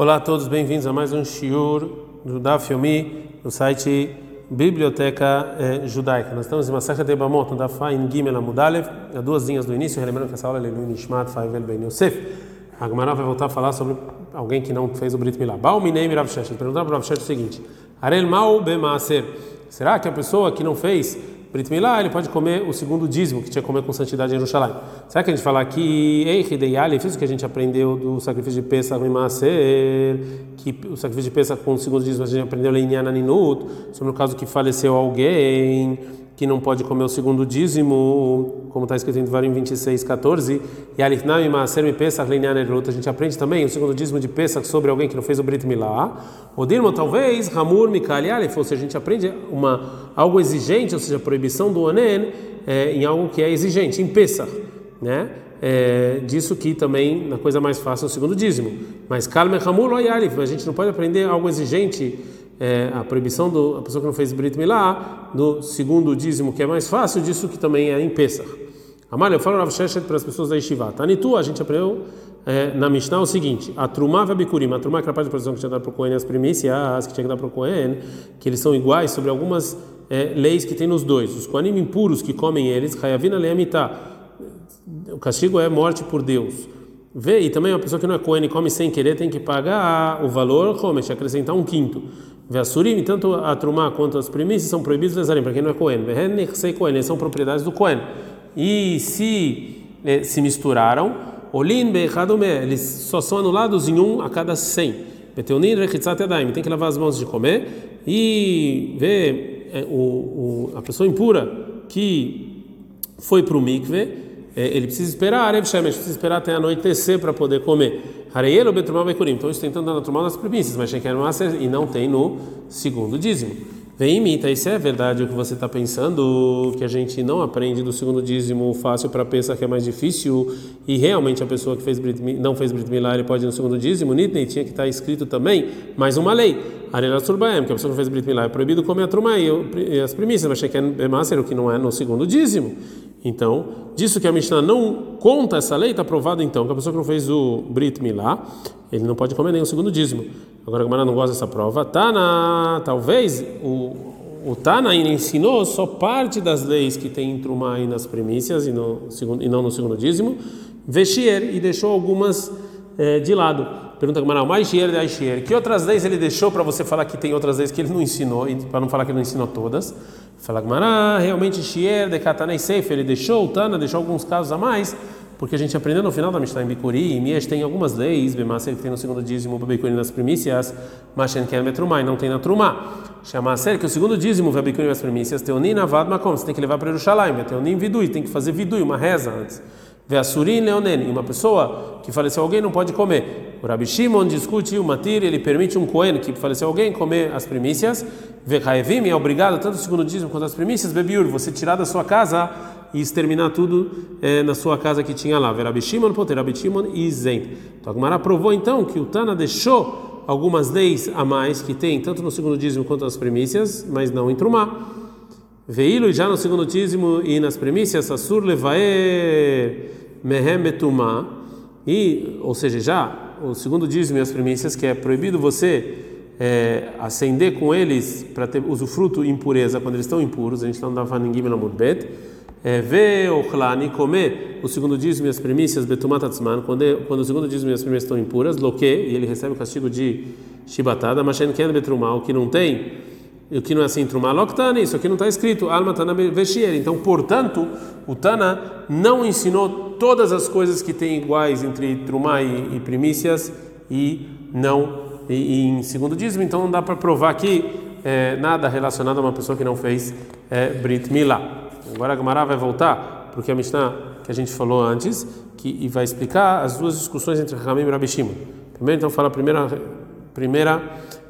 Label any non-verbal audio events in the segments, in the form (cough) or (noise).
Olá a todos, bem-vindos a mais um shiur do Daf Yomi, no site Biblioteca eh, Judaica. Nós estamos em Masacha de Bamot, no Daf em Gimel Amudalev, a duas linhas do início, lembrando que essa aula é Leilu Nishmat Faivel Ben Yosef. A Gemara vai voltar a falar sobre alguém que não fez o Brit Milá. Baal Minei Mirav Shesh. Perguntar para o Rav Shesh o seguinte: Arel Mal Bemaaser. Será que a pessoa que não fez Brit Milá, ele pode comer o segundo dízimo que tinha que comer com santidade em Jerusalém. Será que a gente fala aqui, Ei, Hideyali, isso que a gente aprendeu do sacrifício de Pesach em Maaser, que o sacrifício de Pesach com o segundo dízimo a gente aprendeu em Ninut, sobre o caso que faleceu alguém que não pode comer o segundo dízimo, como está escrito em Devarim 26, 14, e me a gente aprende também o segundo dízimo de Pesach sobre alguém que não fez o Brit Milá. O Dirmo talvez, Hamur Mikali Alef, ou seja, a gente aprende uma, algo exigente, ou seja, a proibição do Onen é, em algo que é exigente, em Pesach, né? É, disso que também na coisa mais fácil é o segundo dízimo. Mas Kalme Hamur Loyalif, a gente não pode aprender algo exigente é, a proibição do a pessoa que não fez Brit Milá, do segundo dízimo que é mais fácil, disso que também é em Pesach. Amália, eu falo Rav Sheshet para as pessoas da Yeshiva. Tanitu, a gente aprendeu é, na Mishnah o seguinte: a Trumá e a Trumá a parte de produção que tinha que dar para o Cohen, as primícias que tinha que dar para o Cohen, que eles são iguais sobre algumas é, leis que tem nos dois. Os Kohanim impuros que comem eles, Hayavina Leamitá, o castigo é morte por Deus. Vê, e também uma pessoa que não é Cohen e come sem querer tem que pagar o valor, come, acrescentar um quinto. Veasurim, tanto a Trumá quanto as primícias são proibidos lezarim, para quem não é Cohen. Eles são propriedades do Cohen. E se eh, se misturaram, Olin Bechadome, eles só são anulados em um a cada cem. Beteunin Rechitzat Yadayim, tem que lavar as mãos de comer. E vê eh, o, o, a pessoa impura que foi para o mikve, ele precisa esperar, Arev Shemesh, precisa esperar até anoitecer para poder comer. Hareielo Betrumá Bekurim. Então isso tem tanto na Trumá nas primícias, mas Sheker Maser e não tem no segundo dízimo. Vem imita, isso é verdade o que você está pensando, que a gente não aprende do segundo dízimo fácil para pensar que é mais difícil, e realmente a pessoa que fez Brit, não fez Brit Milá, pode ir no segundo dízimo, Nitnei tinha que estar escrito também mais uma lei, Arela Surbaem, que a pessoa que fez Brit Milá é proibido comer a Trumá e as primícias, mas Sheker Maser, o que não é no segundo dízimo. Então, disso que a Mishnah não conta essa lei, está provado então que a pessoa que não fez o Brit Milá, ele não pode comer nem o segundo dízimo. Agora a Gemara não gosta dessa prova. Tana, talvez o, o Tana ensinou só parte das leis que tem em Trumá e nas primícias e, no, e não no segundo dízimo, Veshier, e deixou algumas eh, de lado. Pergunta a Gemara, mais Shier de Aishier. Que outras leis ele deixou para você falar que tem outras leis que ele não ensinou, para não falar que ele não ensinou todas? Fala Gemara, realmente Shier de Katanei Seif, ele deixou, Tana deixou alguns casos a mais, porque a gente aprendeu no final da Mishnah em Bikuri, e Miesh tem algumas leis, Bemaser que tem no segundo dízimo, Bikuri nas primícias, Mashen que é Metrumai, não tem na Trumá. Chama a sério que o segundo dízimo, Bikuri nas primícias, Teonin Avad Makom, você tem que levar para Jerusalém, Teonin Vidui, tem que fazer Vidui, uma reza antes. Veasurin Leonen, uma pessoa que faleceu alguém não pode comer. O Rabi Shimon discute o matir, ele permite um Cohen que faleceu alguém comer as primícias. Vechaevim é obrigado, tanto o segundo dízimo quanto as primícias, bebiur, você tirar da sua casa e exterminar tudo é, na sua casa que tinha lá. Rabi Shimon, poter Rabi Shimon e Zen. Então provou então que o Tana deixou algumas leis a mais que tem, tanto no segundo dízimo quanto nas primícias, mas não em Trumá. Veilo já no segundo dízimo e nas primícias, Assur levaer mehem betumá, e, ou seja, já o segundo dízimo e as primícias, que é proibido você é, acender com eles para ter usufruto impureza quando eles estão impuros, a gente não dá vaningim na murbet, vê o chlani comer o segundo dízimo e as primícias betumat atzman, quando, quando o segundo dízimo e as primícias estão impuras, loque, e ele recebe o castigo de chibatada, mas ken betrumá, o que não tem o que não é assim trumá loktani, isso aqui não está escrito alma tana veshier. Então, portanto, o Tana não ensinou todas as coisas que tem iguais entre trumá e, e primícias e não e, e em segundo dízimo. Então, não dá para provar aqui é, nada relacionado a uma pessoa que não fez é, brit milá. Agora a Gemara vai voltar porque a Mishnah que a gente falou antes que e vai explicar as duas discussões entre Ramim e Rabi Shimon. Primeiro, então, fala a primeira primeira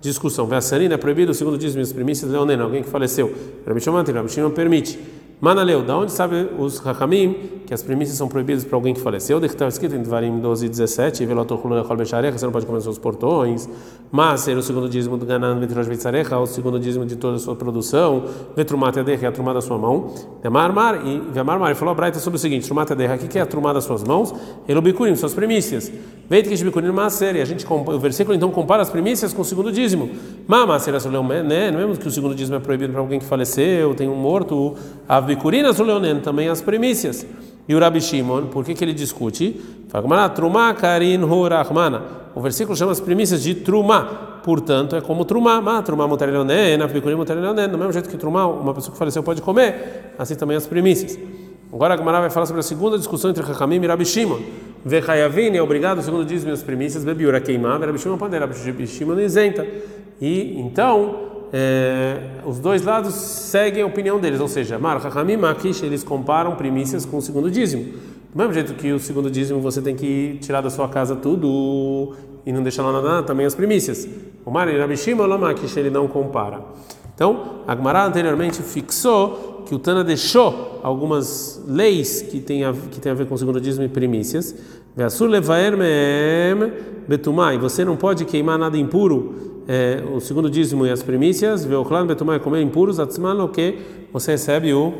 discussão. Veassarina é proibido, segundo dízimo as primícias, leonena, alguém que faleceu. Rabi Shimon permite. Manaleu, da onde sabe os Hakamim que as primícias são proibidas para alguém que faleceu? De que está escrito em Dvarim 12 e 17, você não pode comer seus portões, mas ser o segundo dízimo do Ganan, Vetrosh Vitzarecha, o segundo dízimo de toda a sua produção, Vetrumata Yadecha, a trumada da sua mão, Vemarmar, e Vemarmar, falou a Braita sobre o seguinte: Trumata Yadecha, o que é a trumada das suas mãos? Elobikurim, suas primícias. Veite que Bikurim Maser, e a gente, o versículo então compara as primícias com o segundo dízimo. Mama, será né? Não é que o segundo dízimo é proibido para alguém que faleceu, tem um morto, a Bikurinas Leonen, também as primícias. E o Rabi Shimon, por que, que ele discute? Trumá Karin. O versículo chama as primícias de Trumá. Portanto, é como Trumá. Ma, Trumá Motarelionen, Bikurim Motarelionen. Do mesmo jeito que Trumá, uma pessoa que faleceu pode comer, assim também as primícias. Agora a Gemara vai falar sobre a segunda discussão entre Hakamim e Rabi Shimon. Vechayavin é obrigado, segundo diz minhas primícias, bebiura queimar, Rabi Shimon pode, Rabi Shimon isenta. E então é, os dois lados seguem a opinião deles, ou seja, Mar, Makish, eles comparam primícias com o segundo dízimo. Do mesmo jeito que o segundo dízimo você tem que tirar da sua casa tudo e não deixar lá nada, também as primícias. O Mar Rabishima Makish, ele não compara. Então, a Gemara anteriormente fixou que o Tana deixou algumas leis que tem a, que tem a ver com o segundo dízimo e primícias. Betumai, você não pode queimar nada impuro é, o segundo dízimo e as primícias, veoclan betumai comer impuros, atzman o que você recebe o,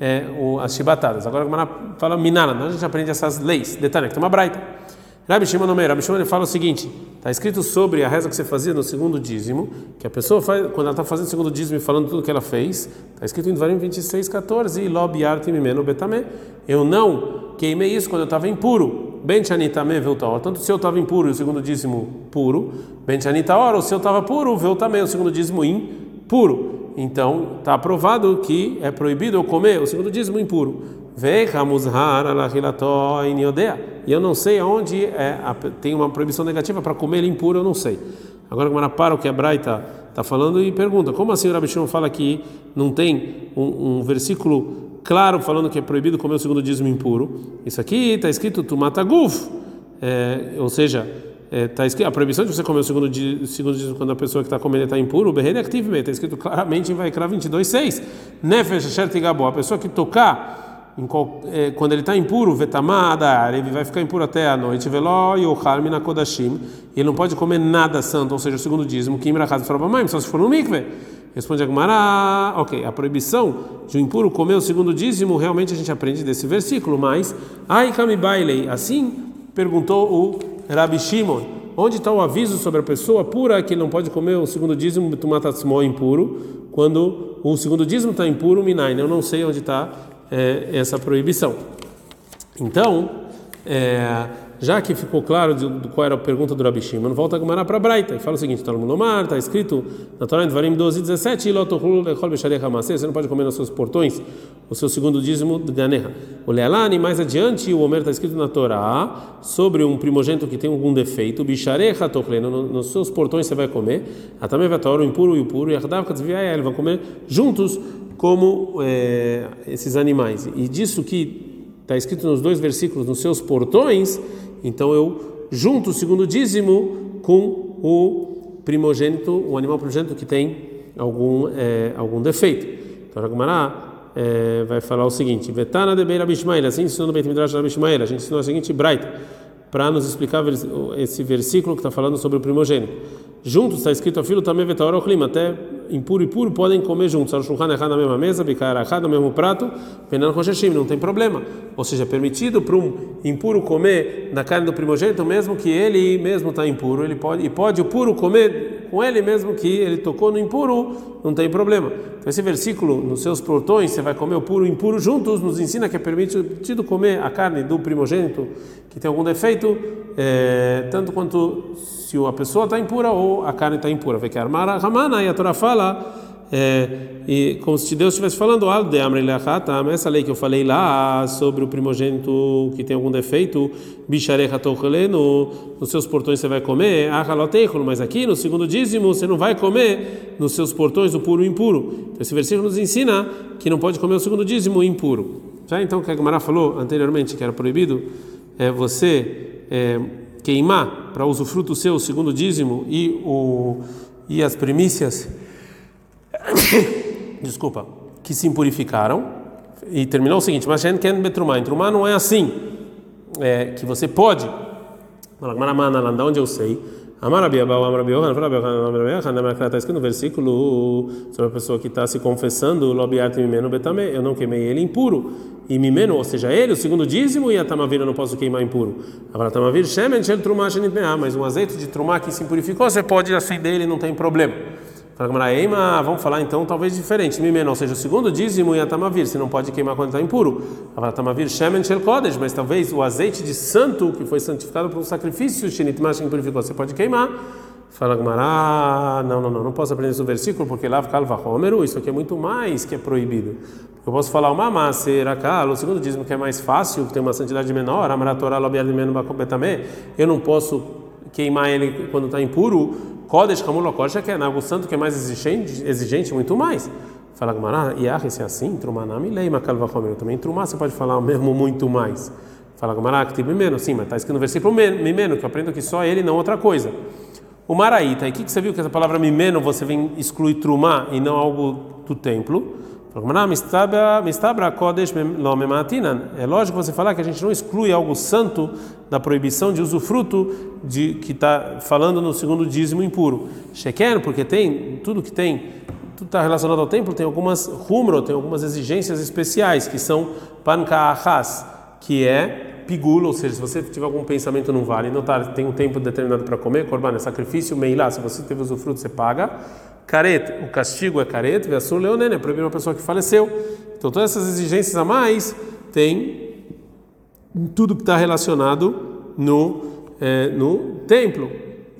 é, o, as chibatadas. Agora a fala minana, a gente aprende essas leis. Detalhe, que tem uma braita. Rabi Shimon Omer, Rabi Shimon fala o seguinte: está escrito sobre a reza que você fazia no segundo dízimo, que a pessoa faz, quando ela está fazendo o segundo dízimo e falando tudo que ela fez, está escrito em Dvarim 26, 14, e lob yartim mimeno betame. Eu não queimei isso quando eu estava impuro. Ben chanitame veltaor. Tanto se eu estava impuro e o segundo dízimo puro, ben chanitaor, ou se eu estava puro, veu também o segundo dízimo impuro. Então, está aprovado que é proibido eu comer o segundo dízimo impuro. E eu não sei aonde é, tem uma proibição negativa para comer ele impuro, eu não sei. Agora, como para o que a Braita está falando e pergunta: como assim o Rabi fala que não tem um, um versículo claro falando que é proibido comer o segundo dízimo impuro. Isso aqui está escrito tumataguf, é, ou seja, é, escrito a proibição de você comer o segundo, dízimo, segundo dízimo quando a pessoa que está comendo está impuro, o está escrito claramente em Vaikra 22:6. Nefesh shert a pessoa que tocar qual, é, quando ele está impuro, vetamada, ele vai ficar impuro até a noite, veló e o na kodashim, ele não pode comer nada santo, ou seja, o segundo dízimo, que imra casa só se for no mikve. Responde a Gemara, ok, a proibição de um impuro comer o segundo dízimo, realmente a gente aprende desse versículo, mas, ai bailei, assim perguntou o Rabi Shimon, onde está o aviso sobre a pessoa pura que não pode comer o segundo dízimo, tumatatsmo impuro, quando o segundo dízimo está impuro, minai, eu não sei onde está é, essa proibição. Então, é, já que ficou claro de, de qual era a pergunta do Rabi Shimon, volta a Gemara para Braita e fala o seguinte: Talmud Omar, está escrito na Torá em Dvarim 12, 17, você não pode comer nos seus portões o seu segundo dízimo de Ganeha. O Lealani, mais adiante, o Omer está escrito na Torá sobre um primogênito que tem algum defeito, Bisharecha Tochleno, nos seus portões você vai comer, a também vai o impuro e o puro, e a ele vai comer juntos como é, esses animais. E disso que está escrito nos dois versículos, nos seus portões, então eu junto o segundo dízimo com o primogênito, o animal primogênito que tem algum é, algum defeito. Então a Gemara é, vai falar o seguinte: Vetana de Beira Bishmael, assim ensinou no Beit Midrash Bishmael, a gente ensinou a seguinte Braita, para nos explicar esse versículo que está falando sobre o primogênito. Juntos está escrito: Filho também Vetaora o clima, até impuro e puro podem comer juntos. Shulchan errado na mesma mesa, bicar errado no mesmo prato, penando com não tem problema. Ou seja, é permitido para um impuro comer na carne do primogênito, mesmo que ele mesmo está impuro, ele pode e pode o puro comer com ele mesmo que ele tocou no impuro, não tem problema. Então esse versículo, nos seus portões, você vai comer o puro e o impuro juntos, nos ensina que é permitido comer a carne do primogênito que tem algum defeito, é, tanto quanto se a pessoa está impura ou a carne está impura. Vê que a Ramana e a Torá fala é, e como se Deus estivesse falando essa lei que eu falei lá sobre o primogênito que tem algum defeito no, nos seus portões você vai comer mas aqui no segundo dízimo você não vai comer nos seus portões o puro e o impuro então, esse versículo nos ensina que não pode comer o segundo dízimo impuro já então que a Gemara falou anteriormente que era proibido é você é, queimar para usufruto seu segundo dízimo e, o, e as primícias (coughs) desculpa, que se impurificaram. E terminou o seguinte: Mas Ken Betrumá. Trumá não é assim, é, que você pode. Da onde eu sei? Está escrito no versículo sobre a pessoa que está se confessando, eu não queimei ele impuro, e Mimeno, ou seja, ele, o segundo dízimo, e a Tamavir eu não posso queimar impuro. Mas um azeite de Trumah que se impurificou, você pode acender ele, não tem problema. Fala vamos falar então talvez diferente. Mimeno, ou seja, o segundo dízimo e a você não pode queimar quando está impuro. Fala tamavir, shemen shel kodesh, mas talvez o azeite de santo que foi santificado por um sacrifício, shinit que purificou, você pode queimar. Fala Gmará, não, não, não, não posso aprender esse versículo porque lá calva homeru, isso aqui é muito mais que é proibido. Eu posso falar uma macer akal, o segundo dízimo que é mais fácil, que tem uma santidade menor, amaratorá lobiad menu bakobetame, eu não posso queimar ele quando está impuro Kodesh Kamul Kodesh que é algo santo que é mais exigente, exigente muito mais. Fala Gmará, Yah, se é assim, Trumanami Leima Kalvachomer. Também Trumá você pode falar mesmo muito mais. Fala Gmará, que tem Mimeno, sim, mas está escrito no versículo Mimeno, que eu aprendo que só ele, não outra coisa. O Maraíta, e o que, que você viu que essa palavra Mimeno você vem excluir Trumá e não algo do templo? É lógico você falar que a gente não exclui algo santo da proibição de usufruto de que está falando no segundo dízimo impuro. Sheker, porque tem tudo que tem, tudo está relacionado ao templo, tem algumas rumro, tem algumas exigências especiais que são pankahas, que é pigula, ou seja, se você tiver algum pensamento não vale, não tá, tem um tempo determinado para comer, corban é sacrifício, meilá, se você teve usufruto você paga. Caret, o castigo é caret, versur leonene, é proibir uma pessoa que faleceu. Então todas essas exigências a mais tem tudo que está relacionado no, é, no templo.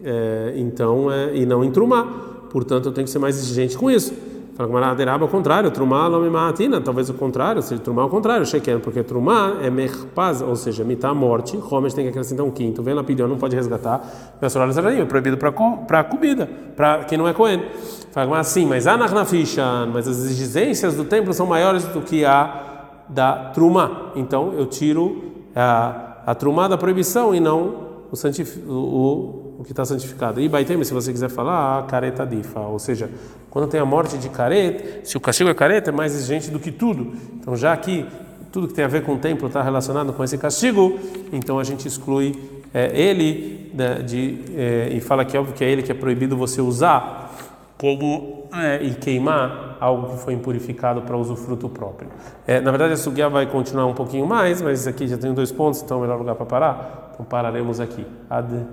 É, então, é, e não em trumá. Portanto, eu tenho que ser mais exigente com isso. Fala com Deraba ao contrário, Trumá não me matina, talvez o contrário, seja Trumá ao contrário, Sheker, porque Trumá é merpaz, ou seja, mitá morte, Homes tem que acrescentar um quinto, vem pediu, não pode resgatar, Pessoal, é proibido para comida, para quem não é Cohen. Fala assim, mas Anachnafishan, mas as exigências do templo são maiores do que a da Trumá, então eu tiro a, a Trumá da proibição e não o, santif, o o que está santificado. E Baitem, se você quiser falar, a careta difa, ou seja, quando tem a morte de careta, se o castigo é careta, é mais exigente do que tudo. Então, já que tudo que tem a ver com o templo está relacionado com esse castigo, então a gente exclui é, ele de, de é, e fala que é óbvio que é ele que é proibido você usar como é, e queimar algo que foi impurificado para usufruto próprio. É, na verdade, a sugia vai continuar um pouquinho mais, mas aqui já tem dois pontos, então é o melhor lugar para parar. Então pararemos aqui. Ad